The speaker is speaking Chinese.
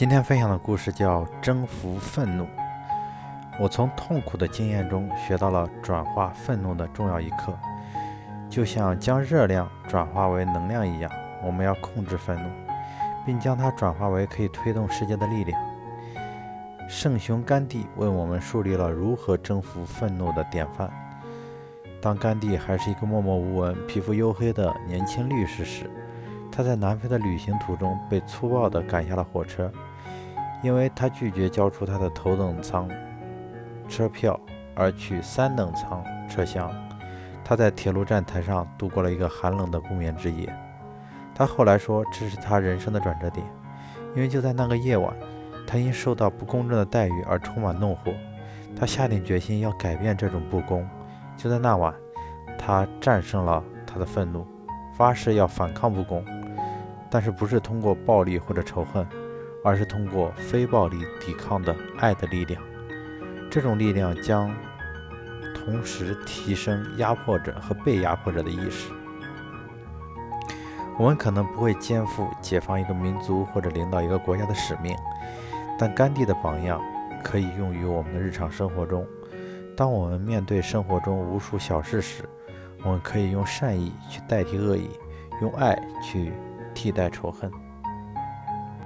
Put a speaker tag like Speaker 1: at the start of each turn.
Speaker 1: 今天分享的故事叫《征服愤怒》。我从痛苦的经验中学到了转化愤怒的重要一课，就像将热量转化为能量一样，我们要控制愤怒，并将它转化为可以推动世界的力量。圣雄甘地为我们树立了如何征服愤怒的典范。当甘地还是一个默默无闻、皮肤黝黑的年轻律师时，他在南非的旅行途中被粗暴地赶下了火车，因为他拒绝交出他的头等舱车票而去三等舱车厢。他在铁路站台上度过了一个寒冷的不眠之夜。他后来说，这是他人生的转折点，因为就在那个夜晚，他因受到不公正的待遇而充满怒火。他下定决心要改变这种不公。就在那晚，他战胜了他的愤怒，发誓要反抗不公。但是不是通过暴力或者仇恨，而是通过非暴力抵抗的爱的力量。这种力量将同时提升压迫者和被压迫者的意识。我们可能不会肩负解放一个民族或者领导一个国家的使命，但甘地的榜样可以用于我们的日常生活中。当我们面对生活中无数小事时，我们可以用善意去代替恶意，用爱去。替代仇恨。